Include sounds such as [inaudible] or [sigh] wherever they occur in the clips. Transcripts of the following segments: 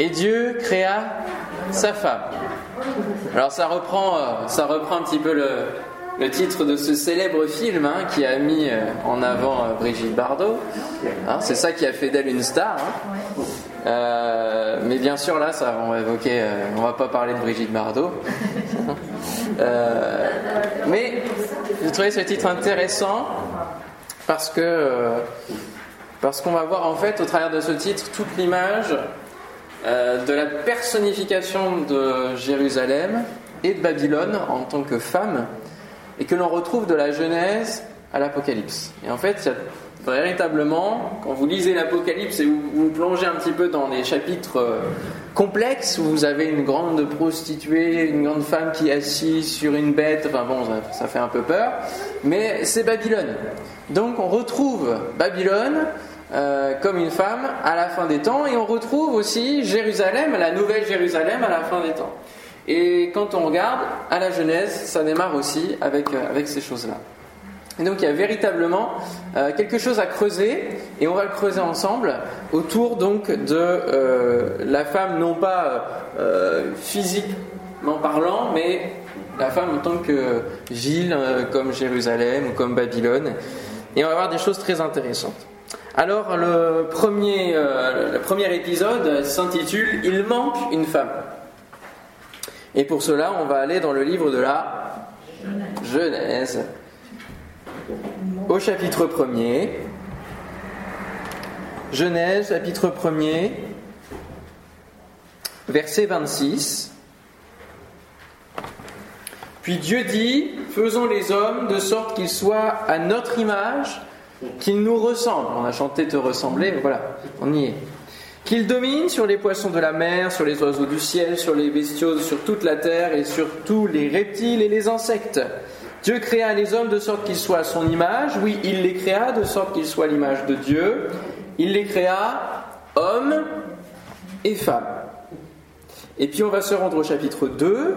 et Dieu créa sa femme. Alors ça reprend, euh, ça reprend un petit peu le, le titre de ce célèbre film hein, qui a mis euh, en avant euh, Brigitte Bardot. Hein, c'est ça qui a fait d'elle une star. Hein. Mais bien sûr, là, ça, on va évoquer, on va pas parler de Brigitte Bardot. [laughs] mais j'ai trouvé ce titre intéressant parce que parce qu'on va voir en fait au travers de ce titre toute l'image de la personnification de Jérusalem et de Babylone en tant que femme et que l'on retrouve de la Genèse à l'Apocalypse. Et en fait, véritablement, quand vous lisez l'Apocalypse et vous, plongez un petit peu dans des chapitres euh, complexes où vous avez une grande prostituée, une grande femme qui est assise sur une bête, bon, ça, fait un peu peur, mais c'est Babylone. Donc on retrouve Babylone euh, comme une femme à la fin des temps et on retrouve aussi Jérusalem, la nouvelle Jérusalem à la fin des temps. Et quand on regarde à la Genèse, ça démarre aussi avec, euh, avec ces choses-là. Et donc il y a véritablement euh, quelque chose à creuser, et on va le creuser ensemble autour donc de euh, la femme, non pas physiquement parlant, mais la femme en tant que ville comme Jérusalem ou comme Babylone. Et on va voir des choses très intéressantes. Alors le premier, le premier épisode s'intitule Il manque une femme. Et pour cela, on va aller dans le livre de la Genèse, au chapitre 1er. Genèse, chapitre 1er, verset 26. Puis Dieu dit, faisons les hommes de sorte qu'ils soient à notre image, qu'ils nous ressemblent. On a chanté te ressembler, voilà, on y est qu'il domine sur les poissons de la mer, sur les oiseaux du ciel, sur les bestiaux, sur toute la terre et sur tous les reptiles et les insectes. Dieu créa les hommes de sorte qu'ils soient à son image. Oui, il les créa de sorte qu'ils soient l'image de Dieu. Il les créa hommes et femmes. Et puis on va se rendre au chapitre 2,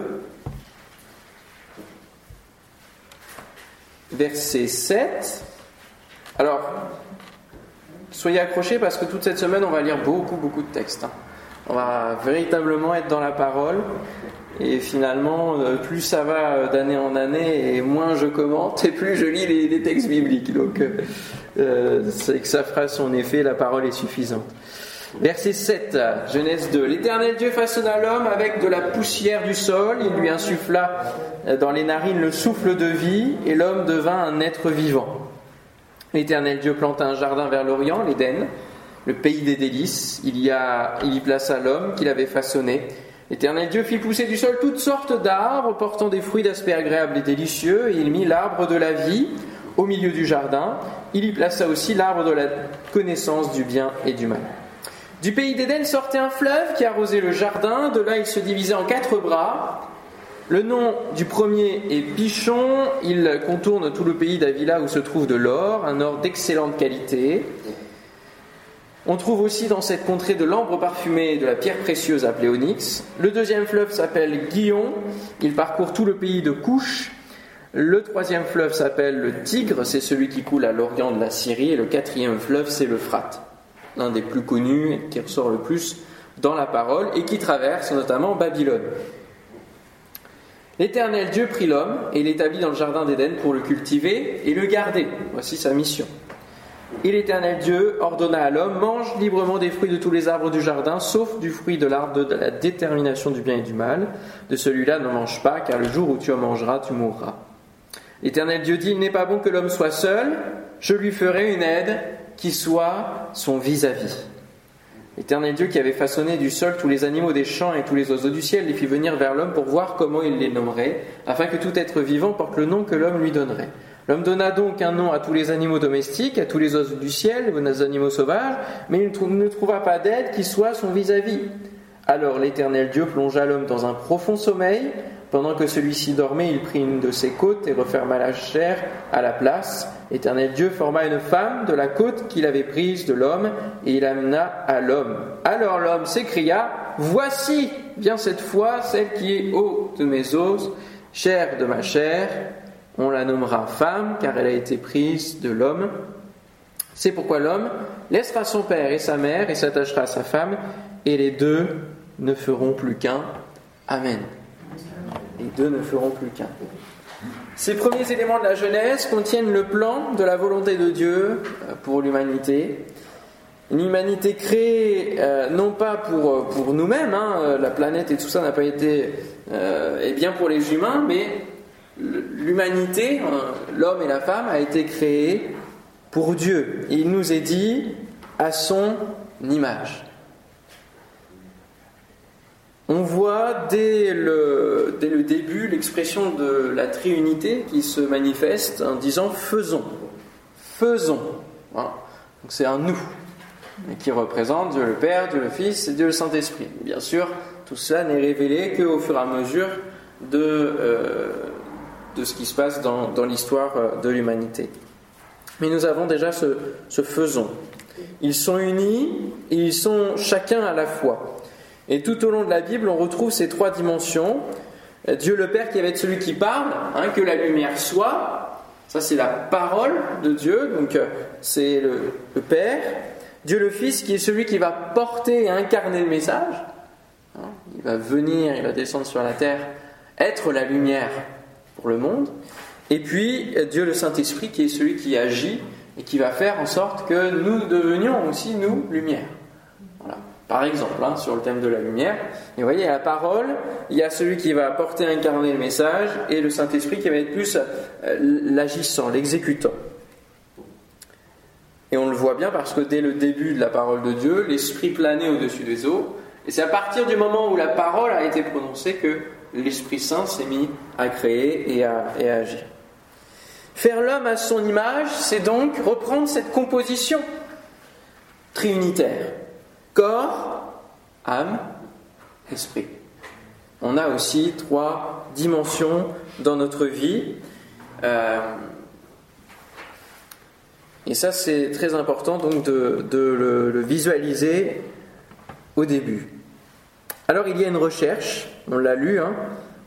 verset 7. Alors, soyez accrochés parce que toute cette semaine, on va lire beaucoup, beaucoup de textes. Hein. On va véritablement être dans la parole. Et finalement, euh, plus ça va euh, d'année en année, et moins je commente, et plus je lis les, textes bibliques. Donc, euh, c'est ça fera son effet, la parole est suffisante. Verset 7, Genèse 2. L'Éternel Dieu façonna l'homme avec de la poussière du sol, il lui insuffla dans les narines le souffle de vie, et l'homme devint un être vivant. L'Éternel Dieu planta un jardin vers l'Orient, l'Éden, le pays des délices. Il y, plaça l'homme qu'il avait façonné. L'Éternel Dieu fit pousser du sol toutes sortes d'arbres portant des fruits d'aspect agréable et délicieux, et il mit l'arbre de la vie au milieu du jardin. Il y plaça aussi l'arbre de la connaissance du bien et du mal. Du pays d'Éden sortait un fleuve qui arrosait le jardin. De là, il se divisait en quatre bras. Le nom du premier est Pichon. Il contourne tout le pays d'Avila où se trouve de l'or, un or d'excellente qualité. On trouve aussi dans cette contrée de l'ambre parfumé et de la pierre précieuse appelée onyx. Le deuxième fleuve s'appelle Guillon. Il parcourt tout le pays de Couche. Le troisième fleuve s'appelle le Tigre, c'est celui qui coule à l'orient de la Syrie. Et le quatrième fleuve, c'est l'Euphrate, l'un des plus connus et qui ressort le plus dans la parole et qui traverse notamment Babylone. L'Éternel Dieu prit l'homme et l'établit dans le jardin d'Éden pour le cultiver et le garder. Voici sa mission. Et l'Éternel Dieu ordonna à l'homme, mange librement des fruits de tous les arbres du jardin, sauf du fruit de l'arbre de la détermination du bien et du mal. De celui-là ne mange pas, car le jour où tu en mangeras, tu mourras. L'Éternel Dieu dit, il n'est pas bon que l'homme soit seul, je lui ferai une aide qui soit son vis-à-vis. vis à vis L'Éternel Dieu qui avait façonné du sol tous les animaux des champs et tous les oiseaux du ciel les fit venir vers l'homme pour voir comment il les nommerait, afin que tout être vivant porte le nom que l'homme lui donnerait. L'homme donna donc un nom à tous les animaux domestiques, à tous les oiseaux du ciel, aux animaux sauvages, mais il ne trouva pas d'aide qui soit son vis-à-vis. Alors l'Éternel Dieu plongea l'homme dans un profond sommeil. Pendant que celui-ci dormait, il prit une de ses côtes et referma la chair à la place. L'Éternel Dieu forma une femme de la côte qu'il avait prise de l'homme et il amena à l'homme. Alors l'homme s'écria Voici bien cette fois celle qui est eau de mes os, chair de ma chair. On la nommera femme car elle a été prise de l'homme. C'est pourquoi l'homme laissera son père et sa mère et s'attachera à sa femme et les deux ne feront plus qu'un. Amen. Les deux ne feront plus qu'un. Ces premiers éléments de la Genèse contiennent le plan de la volonté de Dieu euh, pour l'humanité. Une humanité créée euh, non pas pour, euh, nous-mêmes, hein, la planète et tout ça n'a pas été bien pour les humains, mais l'humanité, l'homme et la femme, a été créée pour Dieu. Il nous est dit à son image. On voit dès le, début l'expression de la triunité qui se manifeste en disant faisons. Faisons. C'est un nous qui représente Dieu le Père, Dieu le Fils et Dieu le Saint-Esprit. Bien sûr, tout cela n'est révélé qu'au fur et à mesure de, euh, ce qui se passe dans, dans l'histoire euh, de l'humanité. Mais nous avons déjà ce, ce faisons. Ils sont unis et ils sont chacun à la fois. Et tout au long de la Bible, on retrouve ces trois dimensions. Dieu le Père qui va être celui qui parle, hein, que la lumière soit. Ça, c'est la parole de Dieu, donc euh, c'est le, Père. Dieu le Fils qui est celui qui va porter et incarner le message. Hein, il va venir, il va descendre sur la terre, être la lumière pour le monde. Et puis Dieu le Saint-Esprit qui est celui qui agit et qui va faire en sorte que nous devenions aussi, nous, lumière. Par exemple, hein, sur le thème de la lumière. Vous voyez, la parole, il y a celui qui va porter, incarner le message, et le Saint-Esprit qui va être plus euh, l'agissant, l'exécutant. Et on le voit bien parce que dès le début de la parole de Dieu, l'Esprit planait au-dessus des eaux. Et c'est à partir du moment où la parole a été prononcée que l'Esprit Saint s'est mis à créer et à, et à agir. Faire l'homme à son image, c'est donc reprendre cette composition triunitaire corps, âme, esprit. On a aussi trois dimensions dans notre vie. Euh, et ça, c'est très important donc de, le, visualiser au début. Alors, il y a une recherche, on l'a lu hein,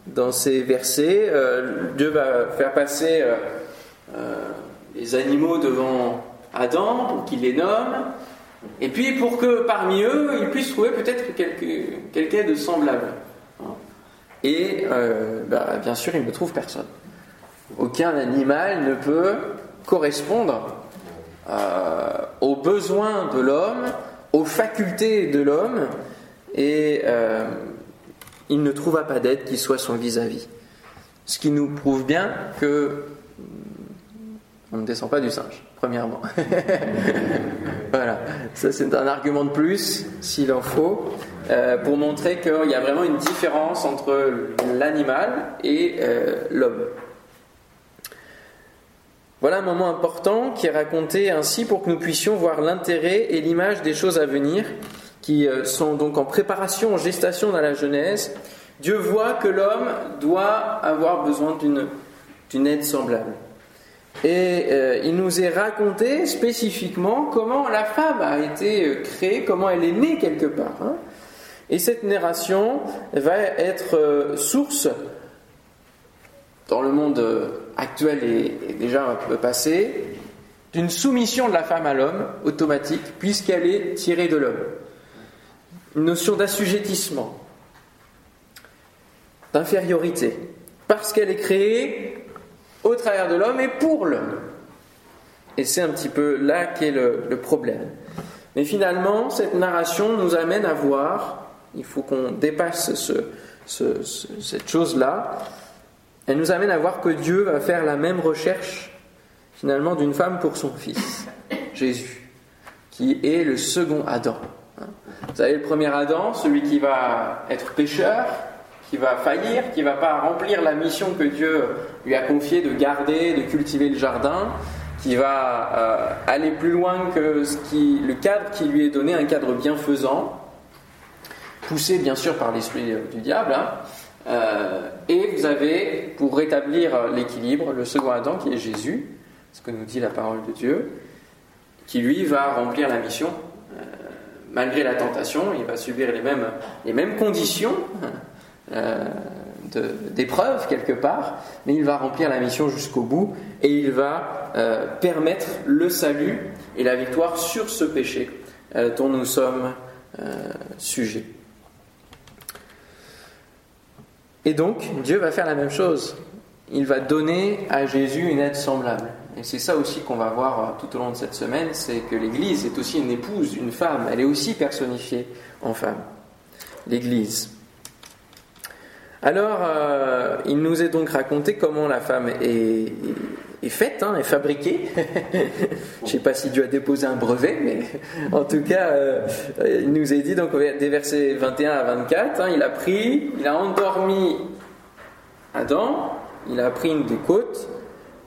dans ces versets. Euh, Dieu va faire passer euh, les animaux devant Adam pour qu'il les nomme. Et puis pour que parmi eux, ils puissent trouver peut-être quelqu'un de semblable. Et euh, bah, bien sûr, ils ne trouvent personne. Aucun animal ne peut correspondre euh, aux besoins de l'homme, aux facultés de l'homme, et euh, il ne trouva pas d'aide qui soit son vis-à-vis. Ce qui nous prouve bien que on ne descend pas du singe premièrement. [laughs] voilà, ça c'est un argument de plus, s'il en faut, euh, pour montrer qu'il y a vraiment une différence entre l'animal et euh, l'homme. Voilà un moment important qui est raconté ainsi pour que nous puissions voir l'intérêt et l'image des choses à venir qui euh, sont donc en préparation, en gestation dans la Genèse. Dieu voit que l'homme doit avoir besoin d'une aide semblable. Et euh, il nous est raconté spécifiquement comment la femme a été euh, créée, comment elle est née quelque part. Hein. Et cette narration va être euh, source, dans le monde actuel et, déjà un peu passé, d'une soumission de la femme à l'homme automatique, puisqu'elle est tirée de l'homme. Une notion d'assujettissement, d'infériorité, parce qu'elle est créée au travers de l'homme et pour l'homme. Et c'est un petit peu là qu'est le, le problème. Mais finalement, cette narration nous amène à voir, il faut qu'on dépasse ce, cette chose-là, elle nous amène à voir que Dieu va faire la même recherche finalement d'une femme pour son fils, Jésus, qui est le second Adam. Vous savez, le premier Adam, celui qui va être pécheur, qui va faillir, qui va pas remplir la mission que Dieu lui a confiée de garder, de cultiver le jardin, qui va euh, aller plus loin que le cadre qui lui est donné, un cadre bienfaisant, poussé bien sûr par l'esprit du diable. Hein. Euh, et vous avez, pour rétablir l'équilibre, le second Adam qui est Jésus, ce que nous dit la parole de Dieu, qui lui va remplir la mission. Euh, malgré la tentation, il va subir les mêmes, les mêmes conditions, euh, d'épreuve quelque part, mais il va remplir la mission jusqu'au bout et il va euh, permettre le salut et la victoire sur ce péché euh, dont nous sommes sujet. Et donc, Dieu va faire la même chose. Il va donner à Jésus une aide semblable. Et c'est ça aussi qu'on va voir euh, tout au long de cette semaine, c'est que l'Église est aussi une épouse, une femme. Elle est aussi personnifiée en femme. L'Église. Alors, euh, il nous est donc raconté comment la femme est, faite, hein, est fabriquée. [laughs] Je ne sais pas si Dieu a déposé un brevet, mais en tout cas, euh, il nous est dit, donc des versets 21 à 24, hein, il a pris, il a endormi Adam, il a pris une des côtes,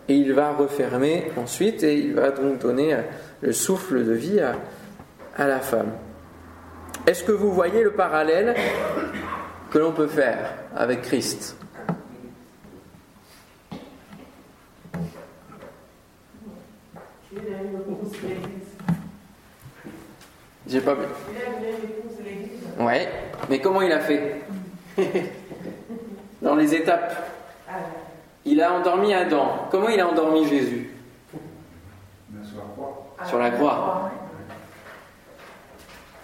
et il va refermer ensuite et il va donc donner le souffle de vie à la femme. Est-ce que vous voyez le parallèle que l'on peut faire? Avec Christ J'ai pas vu. Ouais, mais comment il a fait? [laughs] Dans les étapes. Il a endormi Adam. Comment il a endormi Jésus? Sur la croix.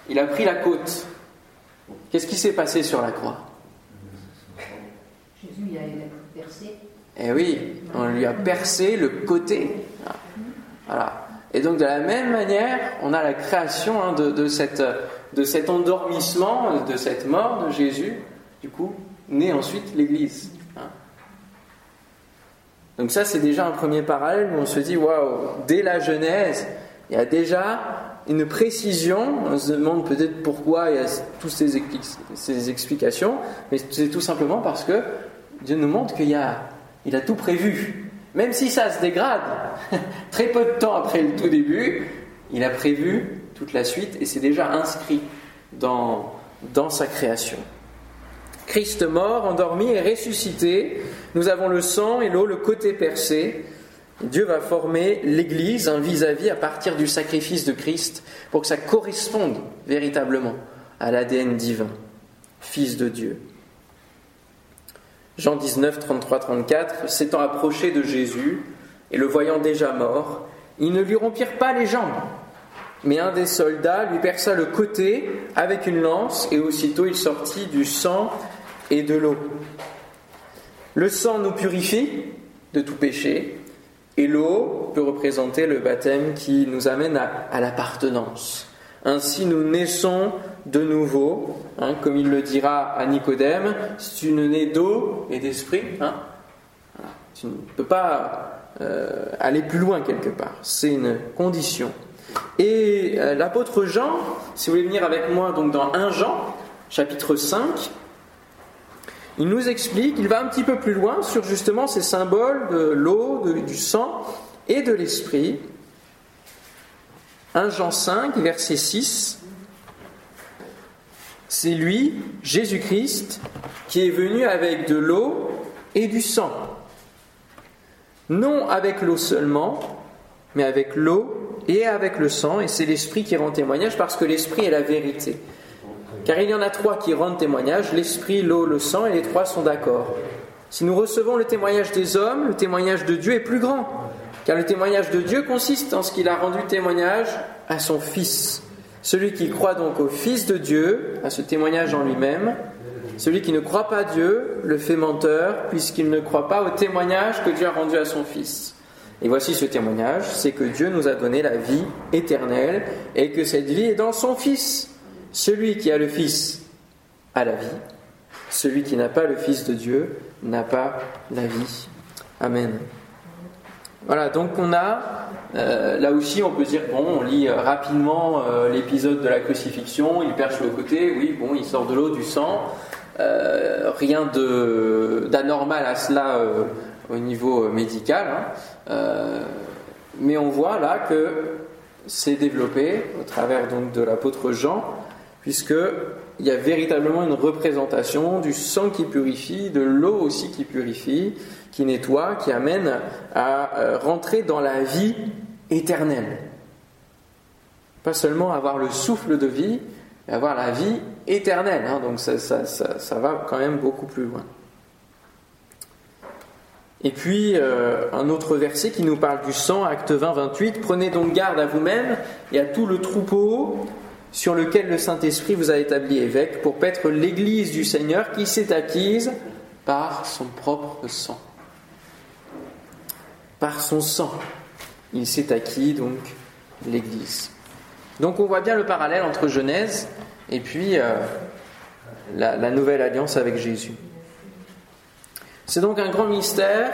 Il a pris la côte. Qu'est-ce qui s'est passé sur la croix Jésus, il a, percé. Eh oui, on lui a percé le côté. Voilà. Et donc de la même manière, on a la création hein, de, cette, de cet endormissement, de cette mort de Jésus, du coup, naît ensuite l'Église. Donc ça, c'est déjà un premier parallèle où on se dit, waouh, dès la Genèse, il y a déjà une précision. On se demande peut-être pourquoi il y a toutes ces explications, mais c'est tout simplement parce que Dieu nous montre qu'il a, il a tout prévu. Même si ça se dégrade, [laughs] très peu de temps après le tout début, il a prévu toute la suite et c'est déjà inscrit dans, sa création. Christ mort, endormi et ressuscité. Nous avons le sang et l'eau, le côté percé. Dieu va former l'Église, un vis-à-vis à partir du sacrifice de Christ, pour que ça corresponde véritablement à l'ADN divin, Fils de Dieu. Jean 19, 33, 34, s'étant approché de Jésus et le voyant déjà mort, ils ne lui rompirent pas les jambes, mais un des soldats lui perça le côté avec une lance et aussitôt il sortit du sang et de l'eau. Le sang nous purifie de tout péché et l'eau peut représenter le baptême qui nous amène à, l'appartenance. Ainsi nous naissons de nouveau, hein, comme il le dira à Nicodème, si tu ne nais d'eau et d'esprit, hein, tu ne peux pas euh, aller plus loin quelque part. C'est une condition. Et euh, l'apôtre Jean, si vous voulez venir avec moi donc dans 1 Jean, chapitre 5, il nous explique, il va un petit peu plus loin sur justement ces symboles de l'eau, du sang et de l'esprit. 1 Jean 5, verset 6. C'est lui, Jésus-Christ, qui est venu avec de l'eau et du sang. Non avec l'eau seulement, mais avec l'eau et avec le sang, et c'est l'esprit qui rend témoignage parce que l'esprit est la vérité. Car il y en a trois qui rendent témoignage, l'esprit, l'eau, le sang, et les trois sont d'accord. Si nous recevons le témoignage des hommes, le témoignage de Dieu est plus grand. Car le témoignage de Dieu consiste en ce qu'il a rendu témoignage à son Fils. Celui qui croit donc au Fils de Dieu, à ce témoignage en lui-même, celui qui ne croit pas Dieu le fait menteur, puisqu'il ne croit pas au témoignage que Dieu a rendu à son Fils. Et voici ce témoignage, c'est que Dieu nous a donné la vie éternelle et que cette vie est dans son Fils. Celui qui a le Fils a la vie, celui qui n'a pas le Fils de Dieu n'a pas la vie. Amen. Voilà, donc on a, euh, là aussi on peut dire, bon, on lit euh, rapidement euh, l'épisode de la crucifixion, il perche le côté, oui, bon, il sort de l'eau, du sang, rien d'anormal à cela au niveau médical, hein. mais on voit là que c'est développé au travers donc de l'apôtre Jean, puisqu'il y a véritablement une représentation du sang qui purifie, de l'eau aussi qui purifie, qui nettoie, qui amène à euh, rentrer dans la vie éternelle. Pas seulement avoir le souffle de vie, avoir la vie éternelle. Hein. donc ça, ça, va quand même beaucoup plus loin. Et puis, euh, un autre verset qui nous parle du sang, acte 20, 28. Prenez donc garde à vous-même et à tout le troupeau sur lequel le Saint-Esprit vous a établi évêque pour paître l'Église du Seigneur qui s'est acquise par son propre sang. Par son sang, il s'est acquis donc l'Église. Donc on voit bien le parallèle entre Genèse et puis euh, la, nouvelle alliance avec Jésus. C'est donc un grand mystère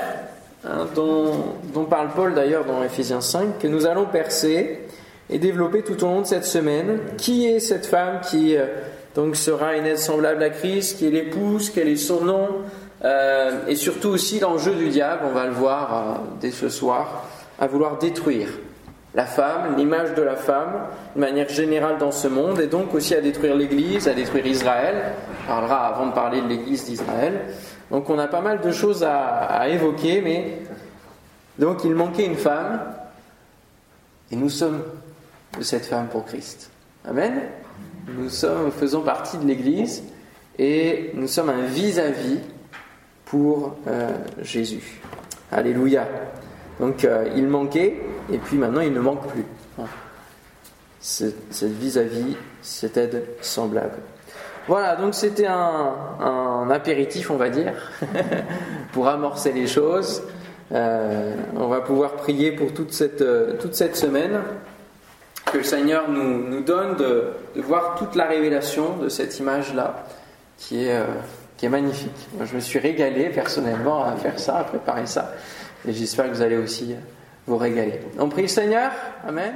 hein, dont, dont, parle Paul d'ailleurs dans Ephésiens 5 que nous allons percer et développer tout au long de cette semaine. Qui est cette femme qui euh, donc sera une aide semblable à Christ, qui est l'épouse, quel est son nom, euh, et surtout aussi l'enjeu du diable, on va le voir euh, dès ce soir, à vouloir détruire la femme, l'image de la femme, de manière générale dans ce monde, et donc aussi à détruire l'Église, à détruire Israël. On parlera avant de parler de l'Église d'Israël. Donc on a pas mal de choses à, à évoquer, mais donc il manquait une femme, et nous sommes de cette femme pour Christ. Amen. Nous sommes, faisons partie de l'Église et nous sommes un vis-à-vis pour euh, Jésus. Alléluia. Donc euh, il manquait et puis maintenant il ne manque plus. Cette vis-à-vis, cette aide semblable. Voilà, donc c'était un, un, apéritif, on va dire, [laughs] pour amorcer les choses. Euh, on va pouvoir prier pour toute cette, toute cette semaine que le Seigneur nous, nous donne de, voir toute la révélation de cette image-là, qui est, euh, qui est magnifique. Moi, je me suis régalé personnellement à faire ça, à préparer ça, et j'espère que vous allez aussi vous régaler. On prie le Seigneur, Amen.